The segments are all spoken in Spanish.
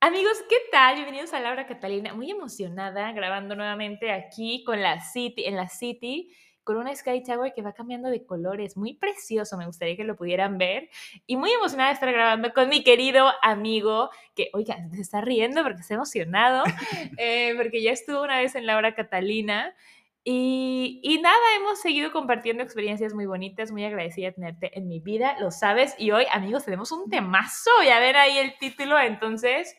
Amigos, ¿qué tal? Bienvenidos a Laura Catalina. Muy emocionada grabando nuevamente aquí con la City, en la City, con una Sky Tower que va cambiando de colores. Muy precioso, me gustaría que lo pudieran ver. Y muy emocionada de estar grabando con mi querido amigo, que, oiga, se está riendo porque está emocionado, eh, porque ya estuvo una vez en Laura Catalina. Y, y, nada, hemos seguido compartiendo experiencias muy bonitas, muy agradecida de tenerte en mi vida, lo sabes. Y hoy, amigos, tenemos un temazo, ya ver ahí el título. Entonces,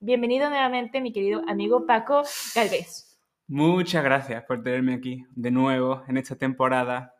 bienvenido nuevamente, mi querido amigo Paco Galvez. Muchas gracias por tenerme aquí de nuevo en esta temporada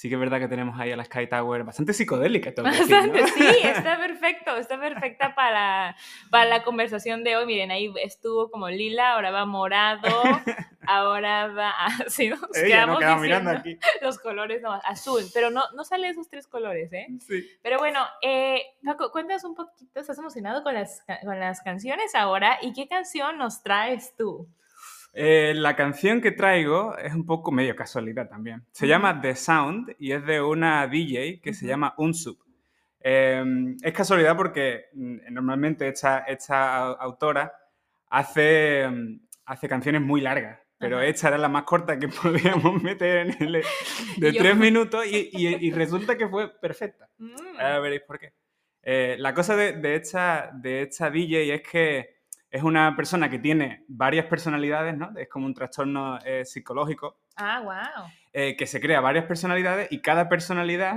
sí que es verdad que tenemos ahí a la Sky Tower bastante psicodélica. Bastante, sí, está perfecto, está perfecta para, para la conversación de hoy. Miren, ahí estuvo como lila, ahora va morado, ahora va así, nos quedamos, mirando aquí. los colores, azul, pero no, no sale esos tres colores, ¿eh? Sí. Pero bueno, eh, Paco, cuéntanos un poquito, ¿estás emocionado con las, con las canciones ahora? ¿Y qué canción nos traes tú? Eh, la canción que traigo es un poco medio casualidad también. Se llama The Sound y es de una DJ que se llama Unsub. Em, es casualidad porque mm, normalmente esta, esta autora hace, mm, hace canciones muy largas, pero esta era la más corta que podíamos meter en el de tres minutos y, y, resulta que fue perfecta. Mm. Ahora veréis por qué. Eh, la cosa de, de, esta, de esta DJ es que es una persona que tiene varias personalidades, ¿no? Es como un trastorno eh, psicológico. Ah, wow. Eh, que se crea varias personalidades y cada personalidad,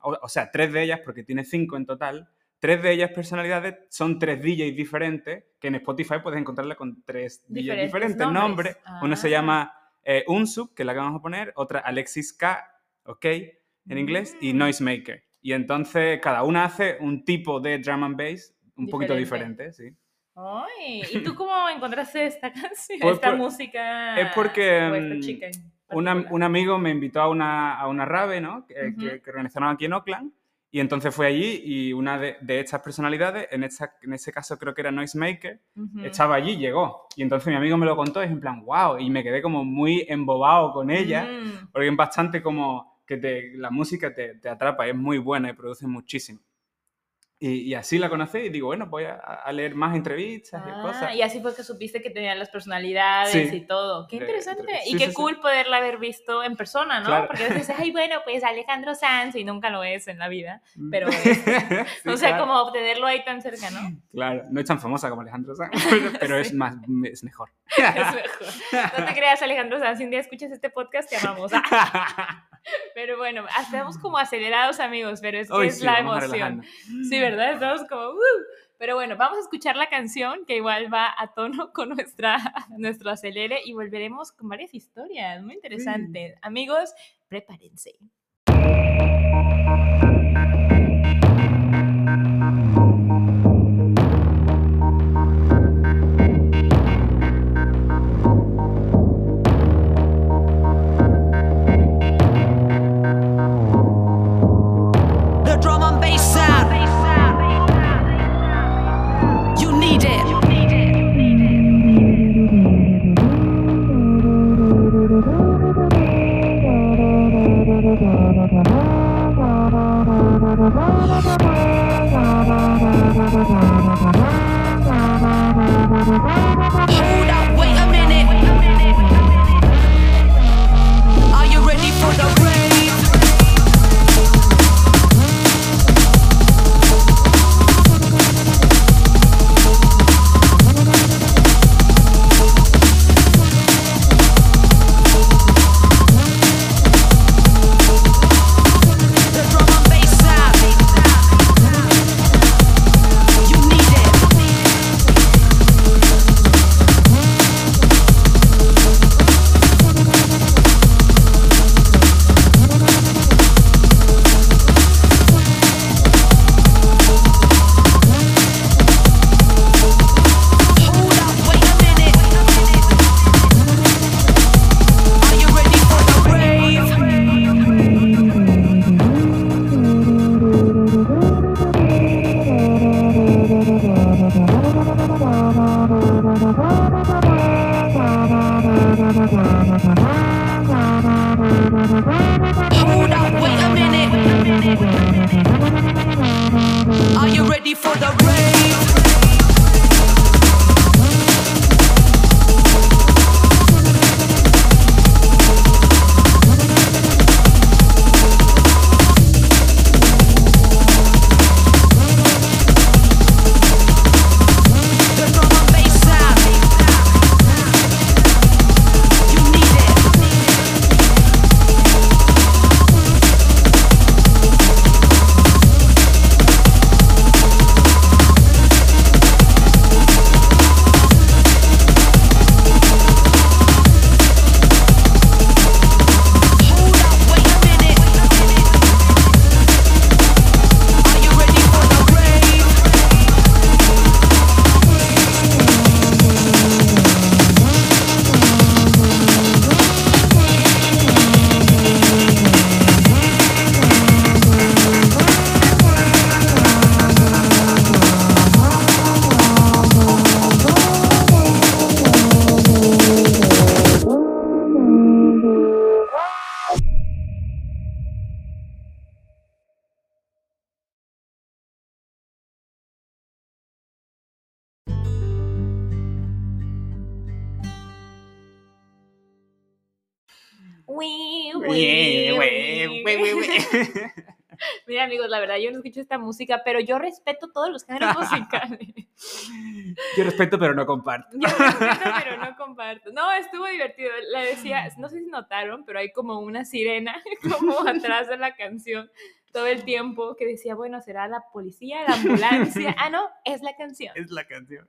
o, sea, tres de ellas, porque tiene cinco en total, tres de ellas personalidades son tres DJs diferentes, que en Spotify puedes encontrarla con tres DJs diferentes nombres. Uno se ah. llama eh, Unsub, que es la que vamos a poner, otra Alexis K, ok, en inglés, y mm. Noisemaker. Y entonces cada una hace un tipo de drum and bass un poquito diferente, sí. Ay, ¿y tú cómo encontraste esta canción, pues esta música? Es porque mm, un amigo me invitó a una, a una rave, ¿no? Que, que, organizaron aquí en Oakland. Y entonces fui allí y una de, de estas personalidades, en, esta, en ese caso creo que era Noisemaker, estaba allí, llegó. Y entonces mi amigo me lo contó y es en plan, wow, y me quedé como muy embobado con ella, mm. porque es bastante como que te, la música te, te atrapa, es muy buena y produce muchísimo. Y, así la conocí y digo, bueno, voy a, leer más entrevistas y cosas. Ah, y así fue que supiste que tenían las personalidades y todo. Qué interesante. y qué cool poderla haber visto en persona, ¿no? Porque a veces, ay, bueno, pues Alejandro Sanz y nunca lo es en la vida. Mm. Pero, o sea, como obtenerlo ahí tan cerca, ¿no? Claro, no es tan famosa como Alejandro Sanz, pero, es, más, es mejor. es mejor. No te creas, Alejandro Sanz, si un día escuchas este podcast, te amamos. Pero bueno, estamos como acelerados, amigos, pero es es la emoción. Sí, ¿verdad? Estamos como... Uh. Pero bueno, vamos a escuchar la canción que igual va a tono con nuestra, nuestro acelere y volveremos con varias historias muy interesantes. Amigos, prepárense. Mira, amigos, la verdad, yo no escucho esta música, pero yo respeto todos los géneros musicales. Yo respeto, pero no comparto. Yo respeto, pero no comparto. No, estuvo divertido. La decía, no sé si notaron, pero hay como una sirena como atrás de la canción todo el tiempo que decía, bueno, será la policía, la ambulancia. Ah, no, es la canción. Es la canción.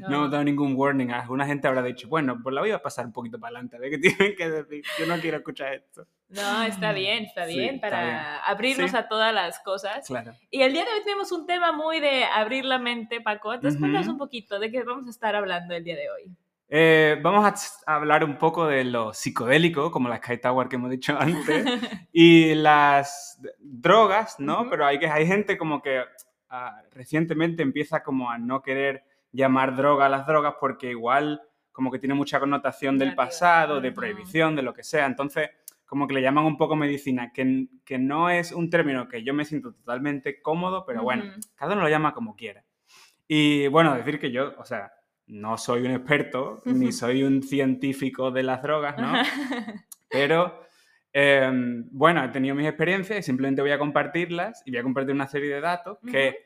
No hemos dado ningún warning. Alguna gente habrá dicho, bueno, pues la voy a pasar un poquito para adelante, a ver qué tienen que decir. Yo no quiero escuchar esto. No, está bien, está Sí, bien está para bien. abrirnos Sí. a todas las cosas. Claro. Y el día de hoy tenemos un tema muy de abrir la mente, Paco. Entonces, cuéntanos Ujú. un poquito de qué vamos a estar hablando el día de hoy. Eh, vamos a hablar un poco de lo psicodélico, como la Sky Tower que hemos dicho antes, y las drogas, ¿no? Pero hay, que, hay gente como que ah, recientemente empieza como a no querer llamar droga a las drogas porque igual como que tiene mucha connotación del pasado, de prohibición, de lo que sea. Entonces, como que le llaman un poco medicina, que, que no es un término que yo me siento totalmente cómodo, pero bueno, cada uno lo llama como quiera. Y bueno, decir que yo, o sea, no soy un experto, ni soy un científico de las drogas, ¿no? Pero eh, bueno, he tenido mis experiencias y simplemente voy a compartirlas y voy a compartir una serie de datos que,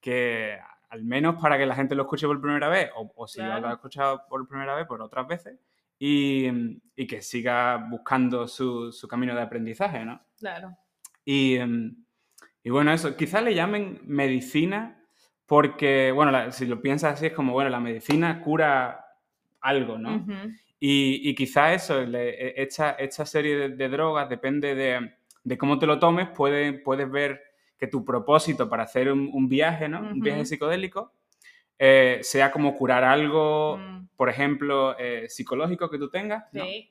que al menos para que la gente lo escuche por primera vez, o, o si Claro. lo ha escuchado por primera vez, por otras veces, y, y que siga buscando su, su camino de aprendizaje, ¿no? Claro. Y, em, y bueno, eso, quizás le llamen medicina porque, bueno, la- si lo piensas así es como, bueno, la medicina cura algo, ¿no? Ujú. Y, y quizá eso, le- e- esta, esta serie de, de drogas, depende de, de cómo te lo tomes, puede- puedes ver que tu propósito para hacer un, un viaje, ¿no? Un viaje psicodélico, eh, sea como curar algo, Mm. por ejemplo, eh, psicológico que tú tengas, ¿no? Sí.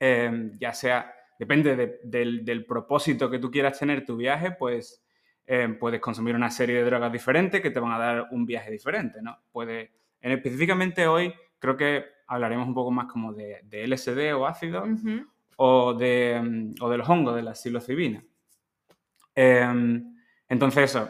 Eh, ya sea, depende de- del, del propósito que tú quieras tener tu viaje, pues eh, puedes consumir una serie de drogas diferentes que te van a dar un viaje diferente, ¿no? Puede, en, específicamente hoy creo que hablaremos un poco más como de, de LSD o ácido o, de, mm, o de los hongos, de la psilocibina. Em, entonces eso,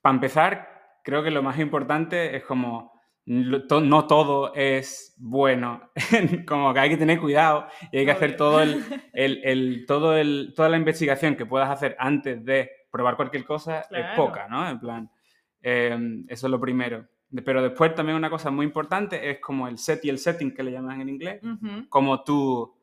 para empezar, creo que lo más importante es como no todo es bueno, como que hay que tener cuidado y hay que hacer todo el, el- el- todo el, toda la investigación que puedas hacer antes de probar cualquier cosa es poca, ¿no? En plan, em, eso es lo primero. Pero después también una cosa muy importante es como el set y el setting que le llaman en inglés, como tú,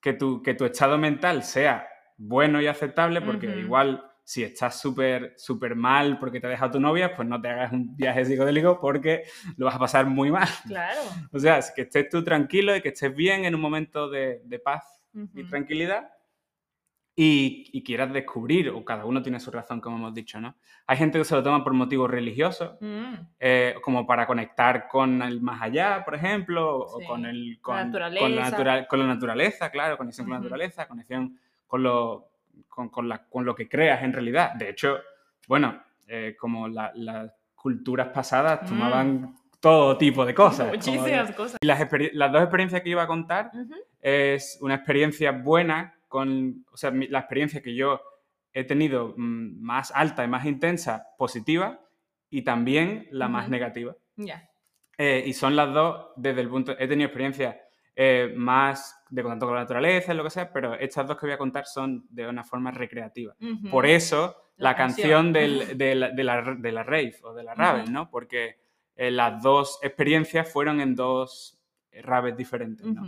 que tu, que tu estado mental sea bueno y aceptable, porque igual si estás súper súper mal porque te ha dejado tu novia, pues no te hagas un viaje psicodélico porque lo vas a pasar muy mal. Claro. O sea, que estés tú tranquilo y que estés bien en un momento de, de paz y tranquilidad y, y quieras descubrir, o cada uno tiene su razón, como hemos dicho, ¿no? Hay gente que se lo toma por motivos religiosos, Mm. eh, como para conectar con el más allá, por ejemplo, o Sí. con, el, con, La con naturaleza. la, natura- con la naturaleza, claro, conexión con la naturaleza, conexión con lo, con, con la- con lo que creas en realidad. De hecho, bueno, eh, como la- las culturas pasadas Mm. tomaban todo tipo de cosas. de- Muchísimas cosas. y las, las dos experiencias que iba a contar es una experiencia buena con, o sea, mi- la experiencia que yo he tenido mm, más alta y más intensa, positiva, y también la más negativa. Ya. Eh, y son las dos desde el punto... He tenido experiencias eh, más de contacto con la naturaleza, lo que sea, pero estas dos que voy a contar son de una forma recreativa. Por eso la, La canción, canción. del- de, la, de, la, de la rave o de la rave. ¿no? Porque eh, las dos experiencias fueron en dos raves diferentes, ¿no?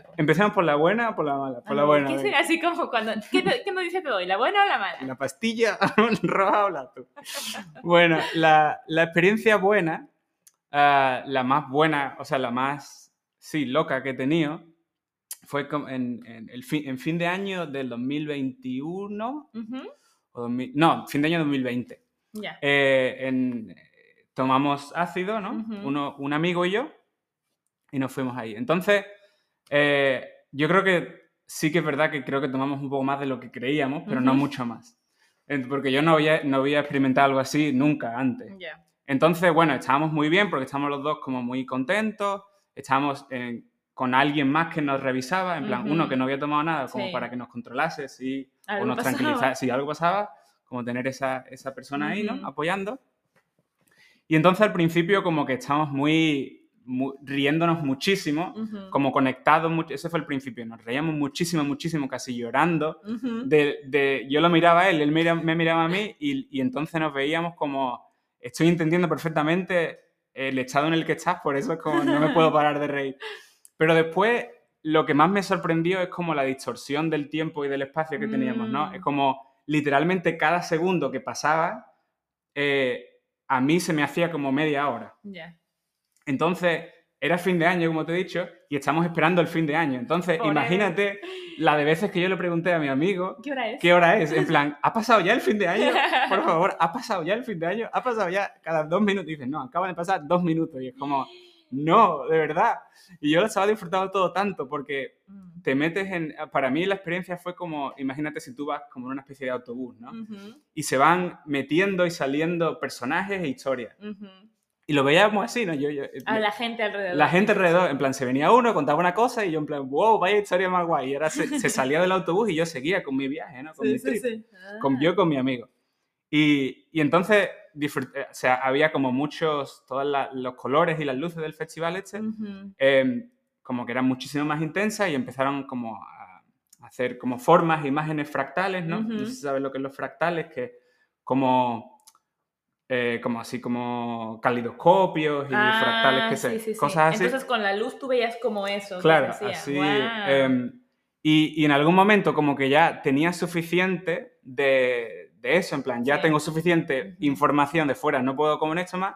Ujú. Empecemos por la buena o por la mala. Por la Ah, buena. ¿Qué así como cuando... ¿Qué, te- qué noticia te doy? ¿La buena o la mala? La pastilla roja o la azul. Bueno, la, la experiencia buena, ah, la más buena, o sea, la más, sí, loca que he tenido, fue en, en el fin, en fin de año del 2021, Ujú. o 2000 no, fin de año 2020. Ya. Eh, en- tomamos ácido, ¿no? Ujú. Uno- un amigo y yo, y nos fuimos ahí. Entonces, eh, yo creo que sí que es verdad que creo que tomamos un poco más de lo que creíamos, pero no Ujú. mucho más. Porque yo no había, no había experimentado algo así nunca antes. Ya. Entonces, bueno, estábamos muy bien porque estábamos los dos como muy contentos, estábamos en- con alguien más que nos revisaba, en plan, Ujú. uno que no había tomado nada, como Sí. para que nos controlase, si, o nos pasaba. tranquilizase, si algo pasaba, como tener esa, esa persona ahí, ¿no? Apoyando. Y entonces al principio como que estábamos muy, mu- riéndonos muchísimo, como conectados, ese fue el principio, nos reíamos muchísimo, muchísimo, casi llorando. De, de- yo lo miraba a él, él me miraba a mí y, y entonces nos veíamos como, estoy entendiendo perfectamente el estado en el que estás, por eso es como no me puedo parar de reír. Pero después lo que más me sorprendió es como la distorsión del tiempo y del espacio que teníamos, ¿no? Mm. Es como literalmente cada segundo que pasaba, eh, a mí se me hacía como media hora. Ya. Entonces, era fin de año, como te he dicho, y estamos esperando el fin de año. Entonces, imagínate la de veces que yo le pregunté a mi amigo ¿Qué hora es? qué hora es. En plan, ¿ha pasado ya el fin de año? Por favor, ¿ha pasado ya el fin de año? ¿Ha pasado ya cada dos minutos? Y dices, no, acaban de pasar dos minutos. Y es como, no, de verdad. Y yo lo estaba disfrutando todo tanto porque Mm. te metes en... Para mí la experiencia fue como, imagínate si tú vas como en una especie de autobús, ¿no? Y se van metiendo y saliendo personajes e historias. Ujú. Y lo veíamos así, ¿no? Yo, yo- A la gente alrededor. la gente alrededor, en plan, se venía uno, contaba una cosa y yo en plan, wow, vaya historia más guay. Y ahora se, se salía del autobús y yo seguía con mi viaje, ¿no? Con mi Sí, sí, trip, sí. con, Ah. yo con mi amigo. Y, y entonces, disfruté- o sea, había como muchos, todos los colores y las luces del festival este, Ujú. eh, como que eran muchísimo más intensas y empezaron como a hacer como formas, imágenes fractales, ¿no? No Ujú. sé si sabes lo que es los fractales, que como... eh, como así como calidoscopios y Ah, fractales que se, sí, sí, sí. cosas así. Entonces con la luz tú veías como eso. Claro, se así. Guau. em, y, y en algún momento como que ya tenía suficiente de, de eso, en plan, ya Sí. tengo suficiente información de fuera, no puedo con esto más,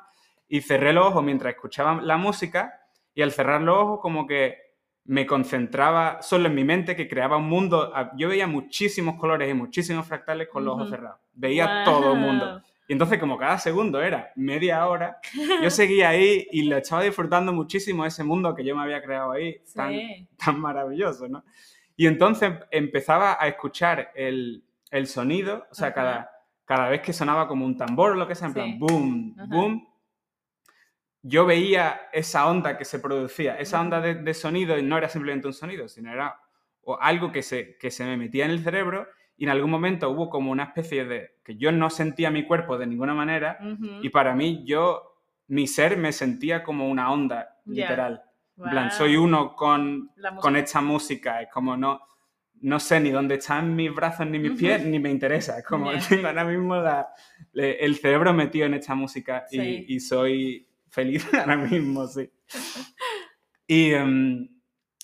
y cerré los ojos mientras escuchaba la música, y al cerrar los ojos como que me concentraba solo en mi mente, que creaba un mundo, a- yo veía muchísimos colores y muchísimos fractales con los ojos Ujú. cerrados, veía todo el mundo. Y entonces como cada segundo era media hora, yo seguía ahí y lo estaba disfrutando muchísimo ese mundo que yo me había creado ahí, tan, Sí. tan maravilloso, ¿no? Y entonces empezaba a escuchar el, el sonido, o sea, Ajá. cada, cada vez que sonaba como un tambor o lo que sea, en Sí. plan, boom, Ajá. boom, yo veía esa onda que se producía, esa onda de, de sonido, y no era simplemente un sonido, sino era algo que se, que se me metía en el cerebro y en algún momento hubo como una especie de, que yo no sentía mi cuerpo de ninguna manera Ujú. y para mí yo, mi ser me sentía como una onda, Ya. literal. En plan, soy uno con, con esta música. Es como no, no sé ni dónde están mis brazos ni mis Ujú. pies, ni me interesa. Es como Ya. tengo ahora mismo la- le- el cerebro metido en esta música y, Sí. y soy feliz ahora mismo, sí. Y, em,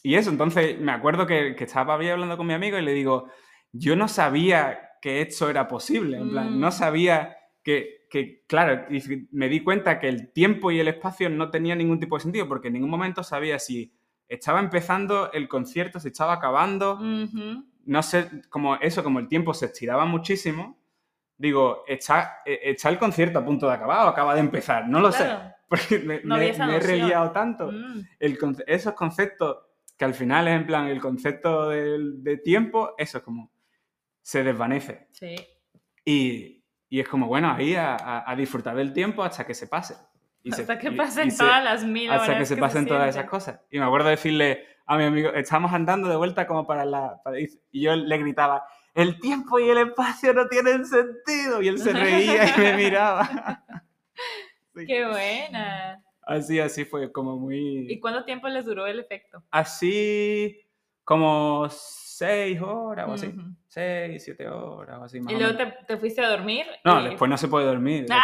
y eso, entonces me acuerdo que, que estaba hablando con mi amigo y le digo, yo no sabía que esto era posible, en plan, no Mm. sabía que, que, claro, me di cuenta que el tiempo y el espacio no tenían ningún tipo de sentido, porque en ningún momento sabía si estaba empezando el concierto, si estaba acabando, Ujú. no sé, como eso, como el tiempo se estiraba muchísimo, digo, ¿está, eh, está el concierto a punto de acabar o acaba de empezar? No lo sé, Claro. porque me, No me- me he reliado tanto Mm. el esos conceptos que al final es en plan el concepto del- de, tiempo, eso es como se desvanece. Sí. Y, y es como, bueno, ahí a, a- a disfrutar del tiempo hasta que se pase. Y se- Hasta que pasen y se- todas las mil horas. hasta que se pasen todas esas cosas. Y me acuerdo decirle a mi amigo, estamos andando de vuelta como para la... para y yo le gritaba, el tiempo y el espacio no tienen sentido. Y él se reía y me miraba. Sí. ¡Qué buena! Así, así fue, como muy... ¿Y cuánto tiempo les duró el efecto? Así como seis horas o así. Ujú. Seis, siete horas o así. Más Y luego te, te fuiste a dormir. No, y- después no se puede dormir. De-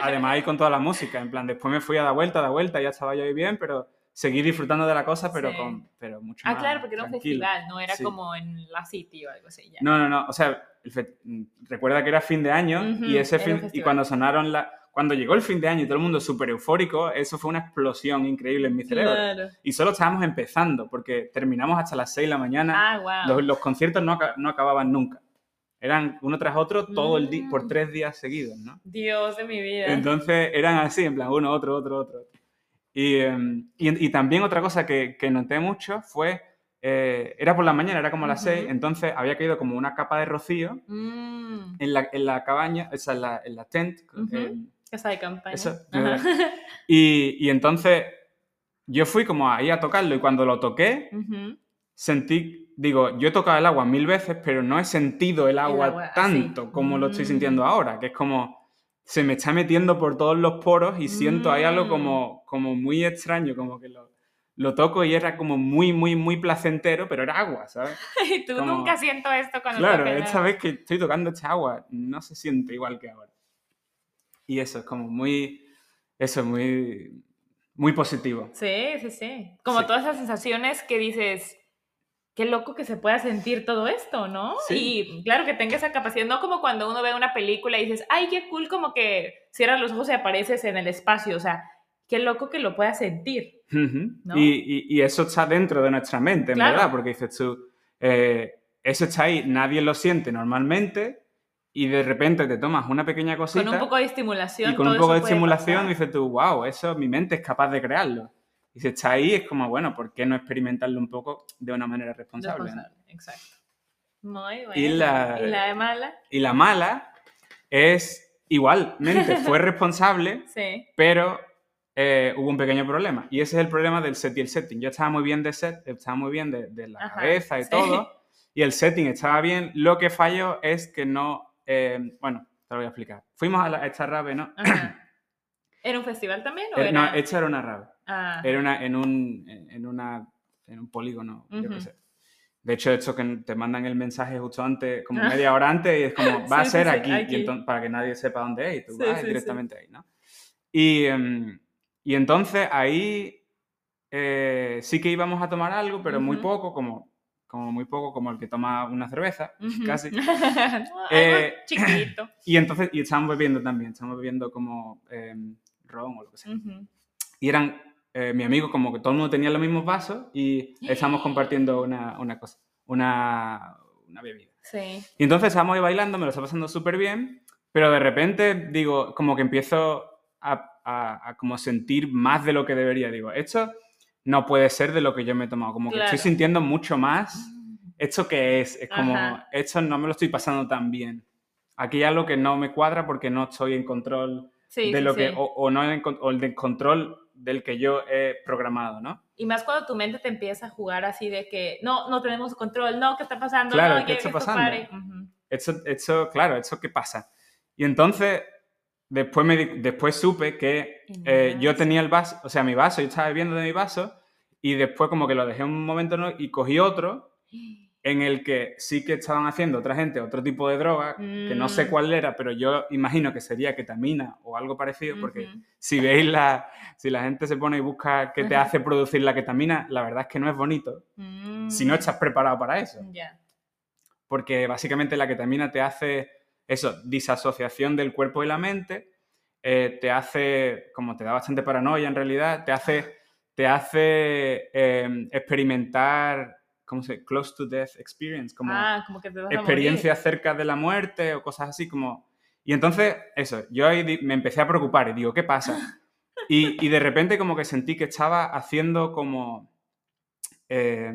además, ahí con toda la música. En plan, después me fui a dar vuelta, a dar vuelta, ya estaba yo ahí bien, pero seguí disfrutando de la cosa, pero, Sí. con, pero mucho Ah, más. claro, porque era un festival, no era Sí. como en la City o algo así. Ya. No, no, no. O sea, fe- recuerda que era fin de año Ujú, y ese fin y cuando sonaron la cuando llegó el fin de año y todo el mundo súper eufórico, eso fue una explosión increíble en mi cerebro. Claro. Y solo estábamos empezando porque terminamos hasta las 6 de la mañana. Ah, wow. Los, los conciertos no, no acababan nunca. Eran uno tras otro todo el día por Mm. tres días seguidos, ¿no? Dios de mi vida. Entonces eran así, en plan, uno, otro, otro, otro. Y, em, y, y también otra cosa que, que noté mucho fue, eh, era por la mañana, era como a las Ujú. 6, entonces había caído como una capa de rocío Mm, en la, en la cabaña, o sea, en la, en la tent. Ujú. em, casa de campaña. Eso, Ajá. y, y entonces yo fui como ahí a tocarlo y cuando lo toqué, Ujú. sentí, digo, yo he tocado el agua mil veces, pero no he sentido el agua, agua así. tanto como lo estoy Mm. sintiendo ahora, que es como se me está metiendo por todos los poros y siento ahí algo Mm. como, como muy extraño, como que lo, lo toco y era como muy, muy, muy placentero, pero era agua, ¿sabes? Y tú Como- nunca siento esto cuando Claro, el esta vez que estoy tocando esta agua no se siente igual que ahora. Y eso es como muy, eso es muy, muy positivo. Sí, sí, sí. Como Sí. todas esas sensaciones que dices, qué loco que se pueda sentir todo esto, ¿no? Sí. Y claro que tenga esa capacidad, no como cuando uno ve una película y dices, ay, qué cool, como que cierras los ojos y apareces en el espacio, o sea, qué loco que lo puedas sentir. Y, y- y eso está dentro de nuestra mente, en Claro. verdad, porque dices tú, eh, eso está ahí, nadie lo siente normalmente y de repente te tomas una pequeña cosita Con un poco de estimulación. y con todo un poco de estimulación dices tú, wow, eso mi mente es capaz de crearlo. Y si está ahí es como, bueno, ¿por qué no experimentarlo un poco de una manera responsable? no? Responsable, exacto. Muy bueno. Y la- ¿Y la de mala? Y la mala es igualmente, fue responsable, Sí. pero eh, hubo un pequeño problema. Y ese es el problema del set y el setting. Yo estaba muy bien de set, estaba muy bien de, de la Ajá, cabeza y sí. todo, y el setting estaba bien. Lo que falló es que no, eh, bueno, te lo voy a explicar. Fuimos a, la- a esta rave, ¿no? Ajá. ¿Era un festival también o Eh, era...? no, esta era una rave. Ah, Era una, en, un, en, una, en un polígono, yo qué sé. De hecho, esto que te mandan el mensaje justo antes, como Ah. media hora antes, y es como, va a Sí, sí, ser sí, aquí, aquí. Y enton- para que nadie sepa dónde es, y tú Sí, vas directamente ahí, ¿no? Y, em, y entonces ahí eh, sí que íbamos a tomar algo, pero muy Ujú. poco, como, como muy poco, como el que toma una cerveza, casi. Eh, chiquitito. Y entonces, y estábamos bebiendo también, estábamos bebiendo como em, ron o lo que sea. Y eran eh, mi amigo, como que todo el mundo tenía los mismos vasos y estábamos compartiendo una, una cosa, una, una bebida. Sí. Y entonces estábamos ahí bailando, me lo estaba pasando súper bien, pero de repente digo, como que empiezo a, a- a como sentir más de lo que debería. Digo, esto no puede ser de lo que yo me he tomado, como que Claro. estoy sintiendo mucho más. ¿Esto qué es? Es como, Ajá. esto no me lo estoy pasando tan bien. Aquí hay algo que no me cuadra porque no estoy en control Sí, de sí, lo que, o, o no en, o el control del que yo he programado, ¿no? Y más cuando tu mente te empieza a jugar así de que no, no tenemos control, no, ¿qué está pasando? Claro, no, ¿qué que está esto pasando? pare. Ujú. Esto, esto, claro, ¿esto qué pasa? Y entonces, después, me, después supe que eh, yo tenía el vaso, o sea, mi vaso, yo estaba bebiendo de mi vaso, y después como que lo dejé un momento ¿no? y cogí otro en el que sí que estaban haciendo otra gente otro tipo de droga, que no sé Mm. cuál era, pero yo imagino que sería ketamina o algo parecido, porque si veis la, si la gente se pone y busca qué te hace producir la ketamina, la verdad es que no es bonito si no Mm. estás preparado para eso. Ya. Porque básicamente la ketamina te hace eso, disasociación del cuerpo y la mente, eh, te hace, como te da bastante paranoia en realidad, te hace, te hace eh, experimentar, ¿cómo se dice? Close to death experience, como ah, como que te vas a experiencias cerca de la muerte o cosas así como... Y entonces, eso, yo ahí me empecé a preocupar y digo, ¿qué pasa? Y, y de repente como que sentí que estaba haciendo como... eh,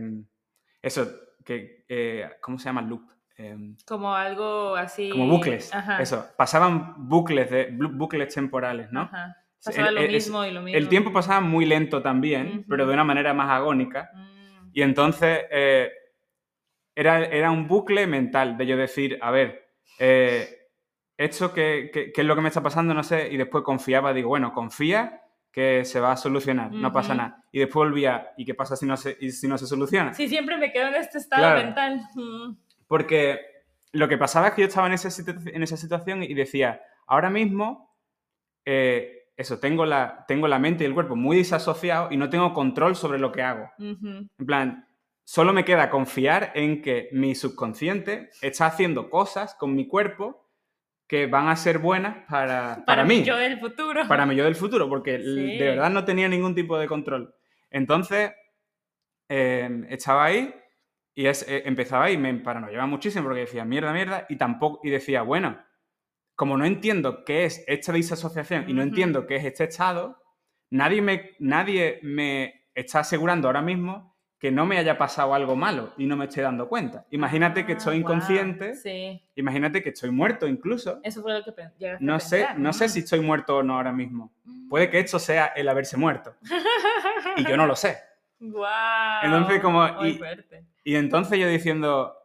eso, que, eh, ¿cómo se llama? Loop. Eh, morir. Como algo así. como bucles. Ajá. Eso, pasaban bucles, de, bu- bucles temporales, ¿no? Ajá. Pasaba el- lo el- mismo y lo mismo. El tiempo pasaba muy lento también, pero de una manera más agónica. Mm. Y entonces eh, era, era un bucle mental de yo decir, a ver, eh, esto que, que- que es lo que me está pasando, no sé, y después confiaba, digo, bueno, confía que se va a solucionar, no pasa nada. Y después volvía, ¿y qué pasa si no se, si no se soluciona? Sí, siempre me quedo en este estado Claro. mental. Porque lo que pasaba es que yo estaba en esa, situ- en esa situación y decía, ahora mismo, eh, eso, tengo la, tengo la mente y el cuerpo muy disasociados y no tengo control sobre lo que hago. En plan, solo me queda confiar en que mi subconsciente está haciendo cosas con mi cuerpo que van a ser buenas para, para, mí, Yo del futuro. para mi yo del futuro, porque Sí. de verdad no tenía ningún tipo de control. Entonces, eh, estaba ahí y es, eh, empezaba y me paranoiaba muchísimo porque decía mierda, mierda, y tampoco, y decía, bueno, como no entiendo qué es esta disasociación y no entiendo qué es este estado, nadie me, nadie me está asegurando ahora mismo que no me haya pasado algo malo y no me esté dando cuenta. Imagínate que Ah, estoy guau. inconsciente, Sí, imagínate que estoy muerto incluso. eso fue lo que llegaste a No sé, no sé si estoy muerto o no ahora mismo. Puede que esto sea el haberse muerto. Y yo no lo sé. Guau, Entonces, como- y-. Y entonces yo diciendo,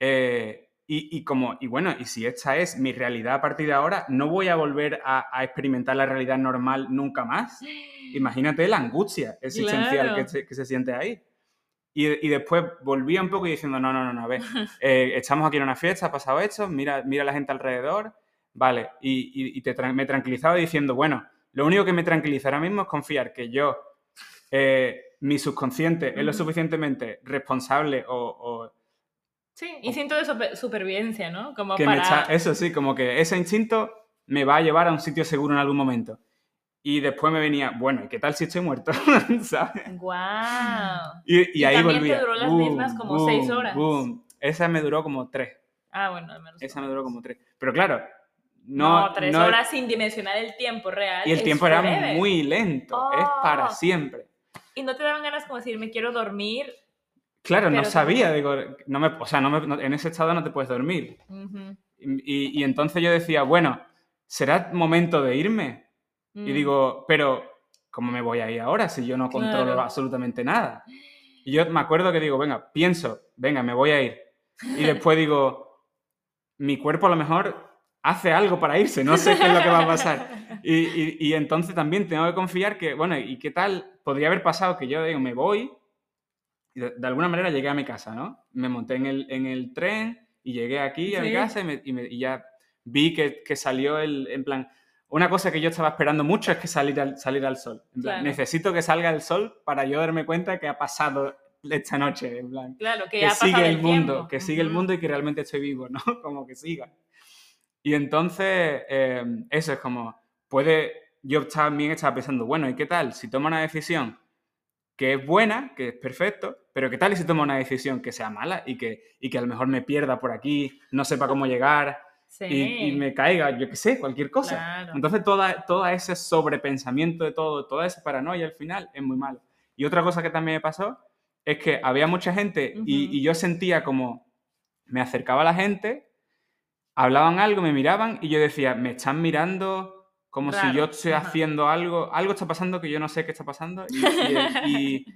eh, y, y como, y bueno, y si esta es mi realidad a partir de ahora, no voy a volver a, a experimentar la realidad normal nunca más. Imagínate la angustia existencial Claro. que, se, que se siente ahí. Y, y después volvía un poco y diciendo, no, no, no, no, a ver, eh, estamos aquí en una fiesta, ha pasado esto, mira, mira la gente alrededor, vale. Y, y- te me tranquilizaba diciendo, bueno, lo único que me tranquiliza ahora mismo es confiar que yo, eh, mi subconsciente, es lo suficientemente responsable o- o Sí, instinto de super- supervivencia, ¿no? Como que me para... echa- eso sí, como que ese instinto me va a llevar a un sitio seguro en algún momento. Y después me venía, bueno, ¿y qué tal si estoy muerto? ¿Sabes? Guau. Y, y Y ahí también te volvía. duró las mismas como seis horas. boom. Esa me duró como tres. Ah, bueno, al menos. Esa me duró como tres. Pero claro, no. No, tres no- horas sin dimensionar el tiempo real. Y el tiempo era forever. muy lento. Es para Oh. siempre. Y no te daban ganas como decir, me quiero dormir. Claro, no sabía. Digo, no me, o sea, no me- no- en ese estado no te puedes dormir. Ujú. Y, y entonces yo decía, bueno, ¿será momento de irme? Y Mm. digo, pero ¿cómo me voy a ir ahora si yo no controlo Claro. absolutamente nada? Y yo me acuerdo que digo, venga, pienso, venga, me voy a ir. Y después digo, mi cuerpo a lo mejor hace algo para irse, no sé qué es lo que va a pasar. Y, y- y entonces también tengo que confiar que, bueno, ¿y qué tal? Podría haber pasado que yo digo, me voy, y de, de alguna manera llegué a mi casa, ¿no? Me monté en el, en el tren y llegué aquí a mi casa y, me- y me- y ya vi que, que salió el, en plan, una cosa que yo estaba esperando mucho es que salir al, salir al sol. En plan, Claro. necesito que salga el sol para yo darme cuenta que ha pasado esta noche, en plan Claro, que, que ha sigue el mundo, que sigue el mundo y que realmente estoy vivo, ¿no? Como que siga. Y entonces, eh, eso es como, puede, yo también estaba pensando, bueno, ¿y qué tal si toma una decisión que es buena, que es perfecto, pero qué tal si toma una decisión que sea mala y que, y que a lo mejor me pierda por aquí, no sepa cómo llegar Sí. y, y me caiga, yo qué sé, cualquier cosa. Claro. Entonces, toda, todo ese sobrepensamiento de todo, toda esa paranoia al final es muy malo. Y otra cosa que también me pasó es que había mucha gente y, y yo sentía como me acercaba a la gente, hablaban algo, me miraban y yo decía, me están mirando como si Raro, yo estoy ajá. haciendo algo, algo está pasando que yo no sé qué está pasando y, y- y-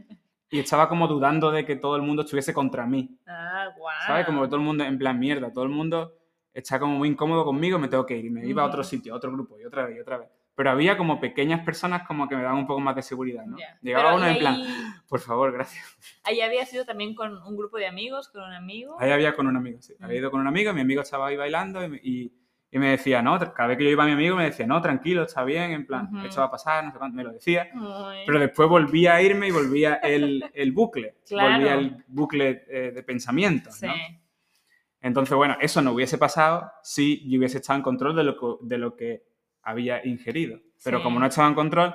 y estaba como dudando de que todo el mundo estuviese contra mí. Ah, guau. ¿Sabes? Como que todo el mundo, en plan, mierda, todo el mundo está como muy incómodo conmigo, me tengo que ir. Y me iba a otro sitio, a otro grupo, y otra vez, y otra vez. Pero había como pequeñas personas como que me daban un poco más de seguridad, ¿no? Ya. Llegaba Pero, uno ¿y en plan, ahí- por favor, gracias. Ahí había sido también con un grupo de amigos, con un amigo. Ahí había con un amigo, sí. Había ido con un amigo, mi amigo estaba ahí bailando y, y- y me decía, no, cada vez que yo iba a mi amigo me decía, no, tranquilo, está bien, en plan, Ujú. esto va a pasar, no sé cuánto, me lo decía. Ay. Pero después volvía a irme y volvía el, el bucle, Claro. volvía el bucle eh, de pensamientos, Sí. ¿no? Entonces, bueno, eso no hubiese pasado si yo hubiese estado en control de lo que, de lo que había ingerido. Pero Sí. como no estaba en control,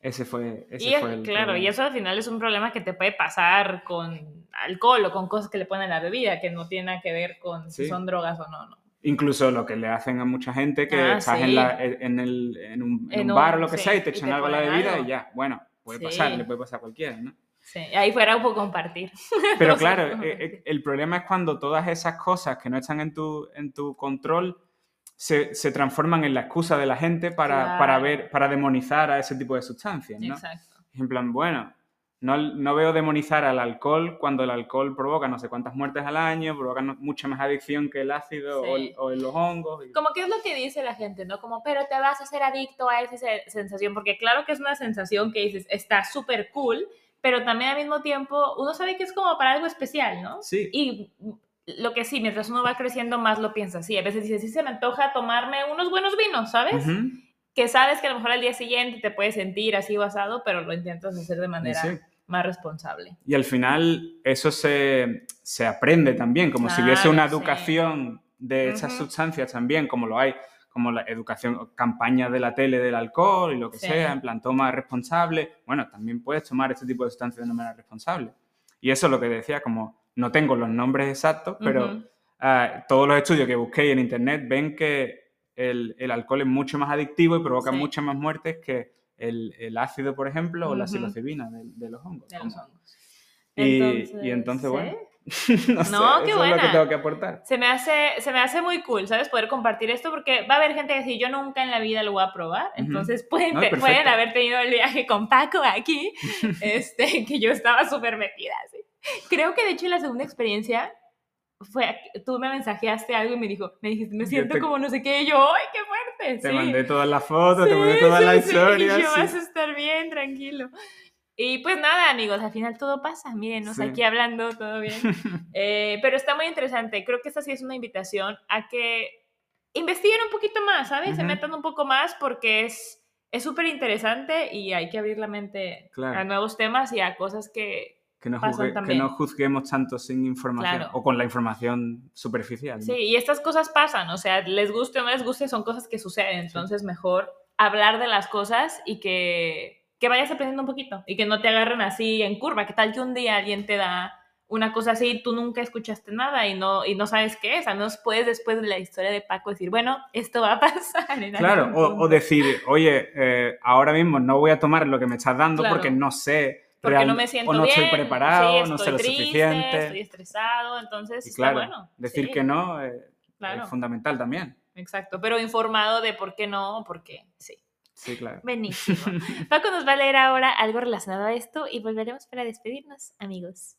ese fue, ese Y es- fue el claro, y problema. eso al final es un problema que te puede pasar con alcohol o con cosas que le ponen a la bebida, que no tiene nada que ver con si Sí. son drogas o no, no. Incluso lo que le hacen a mucha gente que Ah, estás sí. en, la- en, el- en un, en En un bar o lo que sí, sea y te y echan te algo a la bebida algo. y ya, bueno, puede Sí. pasar, le puede pasar a cualquiera, ¿no? Sí, ahí fuera un poco compartir. Pero claro, eh, eh, el problema es cuando todas esas cosas que no están en tu, en tu control se, se transforman en la excusa de la gente para, para, ver, para demonizar a ese tipo de sustancias, ¿no? Exacto. En plan, bueno, no, no veo demonizar al alcohol cuando el alcohol provoca no sé cuántas muertes al año, provoca no- mucha más adicción que el ácido Sí. o los hongos. y- Como que es lo que dice la gente, ¿no? Como, pero te vas a hacer adicto a esa se- sensación, porque claro que es una sensación que dices, está súper cool, pero también al mismo tiempo uno sabe que es como para algo especial, ¿no? Sí, Y lo que sí, mientras uno va creciendo más lo piensa así. A veces dices, sí se me antoja tomarme unos buenos vinos, ¿sabes? Ujú. Que sabes que a lo mejor al día siguiente te puedes sentir así basado, pero lo intentas hacer de manera Sí. Más responsable. Y al final eso se, se aprende también, como si hubiese una sí. educación de estas Ujú. sustancias también, como lo hay, como la educación, campañas de la tele del alcohol y lo que Sí. sea, en plan toma responsable. Bueno, también puedes tomar este tipo de sustancias de una manera responsable. Y eso es lo que decía, como no tengo los nombres exactos, pero ah, todos los estudios que busquéis en internet ven que el, el alcohol es mucho más adictivo y provoca Sí. muchas más muertes que el, el ácido, por ejemplo, o la psilocibina de, de los hongos. De los hongos. Y- y entonces, ¿sí? bueno, no, sé, No, qué eso es lo que buena. tengo que aportar. Se me, hace, se me hace muy cool, ¿sabes? Poder compartir esto porque va a haber gente que dice, yo nunca en la vida lo voy a probar. Ujú. Entonces pueden, No, pueden haber tenido el viaje con Paco aquí, este, que yo estaba súper metida. así. Creo que de hecho la segunda experiencia fue, tú me mensajeaste algo y me dijo, me dijiste, me siento te- como no sé qué, y yo, ¡ay, qué fuerte! Te sí. mandé todas las fotos, te Sí, mandé todas sí, las historias. Y yo, vas a estar bien, tranquilo. Y pues nada, amigos, al final todo pasa. Mírenos Sí. aquí hablando, todo bien. Eh, pero está muy interesante. Creo que esta sí es una invitación a que investiguen un poquito más, ¿sabes? Se Ujú. metan un poco más porque es es súper interesante y hay que abrir la mente Claro. a nuevos temas y a cosas que... que, no juzgue- que juzguemos tanto sin información Claro. o con la información superficial. ¿no? Sí, y estas cosas pasan, o sea, les guste o no les guste, son cosas que suceden. Entonces, mejor hablar de las cosas y que, que vayas aprendiendo un poquito y que no te agarren así en curva. ¿Qué tal que un día alguien te da una cosa así y tú nunca escuchaste nada y no, y no sabes qué es? Al menos puedes después de la historia de Paco decir, bueno, esto va a pasar. en Claro, o, punto". o decir, oye, eh, ahora mismo no voy a tomar lo que me estás dando Claro. porque no sé. Porque real- no me siento o no bien, estoy preparado, sí, no sé lo suficiente. Estoy estresado, entonces y está claro, bueno. decir sí, que no eh, Claro, es fundamental también. exacto, pero informado de por qué no, por qué, sí. Sí, claro. Buenísimo. Paco nos va a leer ahora algo relacionado a esto y volveremos para despedirnos, amigos.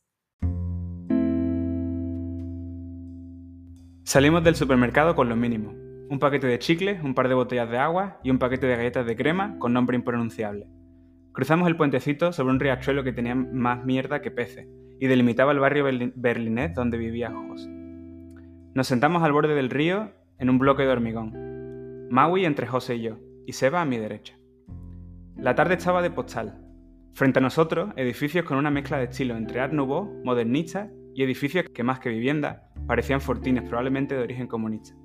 Salimos del supermercado con lo mínimo. Un paquete de chicles, un par de botellas de agua y un paquete de galletas de crema con nombre impronunciable. Cruzamos el puentecito sobre un riachuelo que tenía más mierda que peces y delimitaba el barrio berli- berlinés donde vivía José. Nos sentamos al borde del río en un bloque de hormigón. Maui entre José y yo, y Seba a mi derecha. La tarde estaba de postal. Frente a nosotros, edificios con una mezcla de estilo entre Art Nouveau, modernista y edificios que más que vivienda parecían fortines probablemente de origen comunista.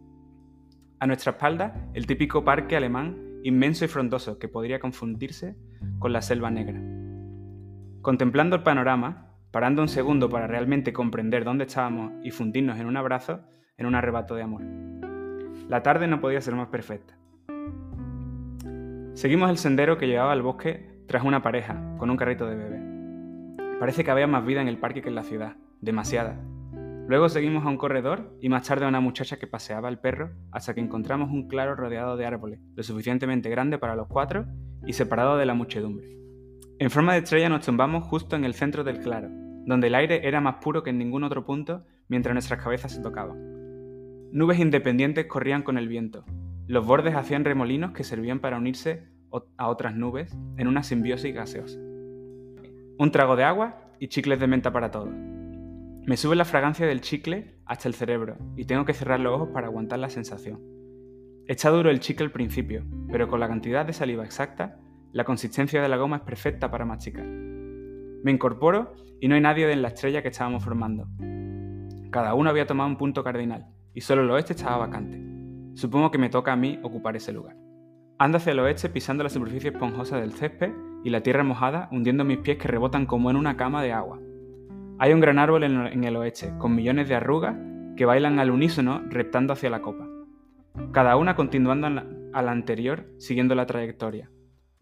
A nuestra espalda, el típico parque alemán inmenso y frondoso que podría confundirse con la selva negra. Contemplando el panorama, parando un segundo para realmente comprender dónde estábamos y fundirnos en un abrazo, en un arrebato de amor. La tarde no podía ser más perfecta. Seguimos el sendero que llevaba al bosque tras una pareja, con un carrito de bebé. Parece que había más vida en el parque que en la ciudad, demasiada. Luego seguimos a un corredor y más tarde a una muchacha que paseaba el perro hasta que encontramos un claro rodeado de árboles, lo suficientemente grande para los cuatro y separado de la muchedumbre. En forma de estrella nos tumbamos justo en el centro del claro, donde el aire era más puro que en ningún otro punto mientras nuestras cabezas se tocaban. Nubes independientes corrían con el viento. Los bordes hacían remolinos que servían para unirse a otras nubes en una simbiosis gaseosa. Un trago de agua y chicles de menta para todos. Me sube la fragancia del chicle hasta el cerebro y tengo que cerrar los ojos para aguantar la sensación. Está duro el chicle al principio, pero con la cantidad de saliva exacta, la consistencia de la goma es perfecta para masticar. Me incorporo y no hay nadie en la estrella que estábamos formando. Cada uno había tomado un punto cardinal y solo el oeste estaba vacante. Supongo que me toca a mí ocupar ese lugar. Ando hacia el oeste pisando la superficie esponjosa del césped y la tierra mojada hundiendo mis pies que rebotan como en una cama de agua. Hay un gran árbol en el oeste, con millones de arrugas que bailan al unísono reptando hacia la copa. Cada una continuando a la, anterior siguiendo la trayectoria.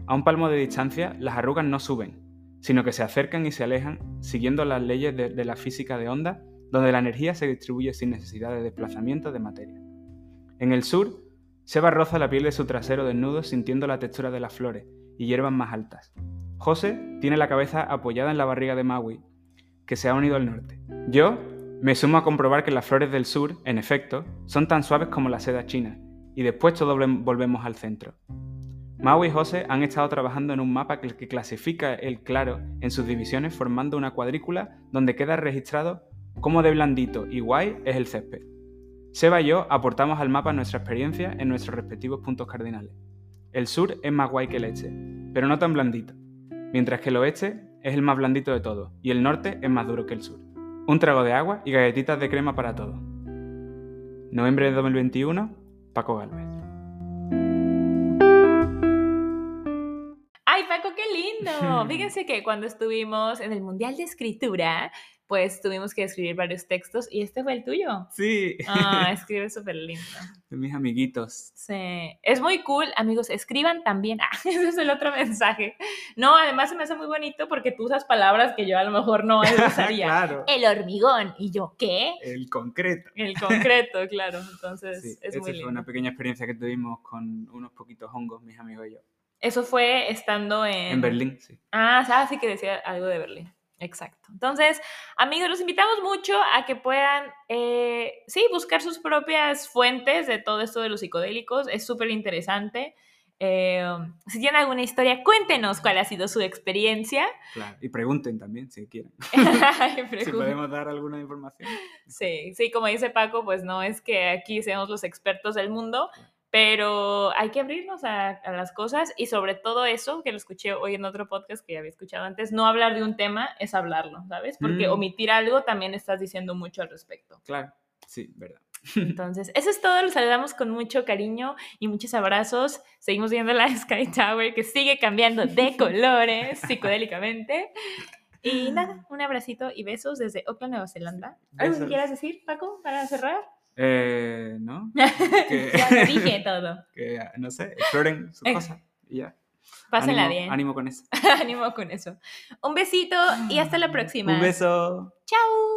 A un palmo de distancia, las arrugas no suben, sino que se acercan y se alejan siguiendo las leyes de, de la física de onda, donde la energía se distribuye sin necesidad de desplazamiento de materia. En el sur, Seba roza la piel de su trasero desnudo sintiendo la textura de las flores y hierbas más altas. José tiene la cabeza apoyada en la barriga de Maui, que se ha unido al norte. Yo me sumo a comprobar que las flores del sur, en efecto, son tan suaves como la seda china, y después todos volvem- volvemos al centro. Maui y José han estado trabajando en un mapa que clasifica el claro en sus divisiones formando una cuadrícula donde queda registrado cómo de blandito y guay es el césped. Seba y yo aportamos al mapa nuestra experiencia en nuestros respectivos puntos cardinales. El sur es más guay que el este, pero no tan blandito, mientras que el oeste es el más blandito de todos y el norte es más duro que el sur. Un trago de agua y galletitas de crema para todos. Noviembre de 2021, Paco Galvez. ¡Ay, Paco, qué lindo! Fíjense que cuando estuvimos en el Mundial de Escritura, pues tuvimos que escribir varios textos y este fue el tuyo. Sí, Ah, escribe súper lindo. de mis amiguitos. Sí, es muy cool, amigos, escriban también. Ah, ese es el otro mensaje. No, además se me hace muy bonito porque tú usas palabras que yo a lo mejor no usaría. claro, El hormigón. ¿Y yo qué? el concreto. El concreto, claro. Entonces, Sí, es muy fue lindo. una pequeña experiencia que tuvimos con unos poquitos hongos, mis amigos y yo. Eso fue estando en... En Berlín, sí. Ah, sí que decía algo de Berlín. Exacto. Entonces, amigos, los invitamos mucho a que puedan, eh, sí, buscar sus propias fuentes de todo esto de los psicodélicos. Es súper interesante. Eh, si tienen alguna historia, cuéntenos cuál ha sido su experiencia. Claro. Y pregunten también si quieren. Si podemos dar alguna información. Sí, sí, como dice Paco, pues no es que aquí seamos los expertos del mundo, pero hay que abrirnos a, a las cosas y sobre todo eso, que lo escuché hoy en otro podcast que ya había escuchado antes, no hablar de un tema es hablarlo, ¿sabes? Porque Mm. omitir algo también estás diciendo mucho al respecto. Claro, sí, verdad. Entonces, eso es todo, los saludamos con mucho cariño y muchos abrazos. Seguimos viendo la Sky Tower que sigue cambiando de colores psicodélicamente. Y nada, un abracito y besos desde Auckland, Nueva Zelanda. ¿Algo que quieras decir, Paco, para cerrar? Eh, ¿no? Que- ya lo dije todo. que, no sé, exploren sus cosas y ya. Pásenla Ánimo- bien. Ánimo con eso. Ánimo con eso. Un besito y hasta la próxima. Un beso. Chao.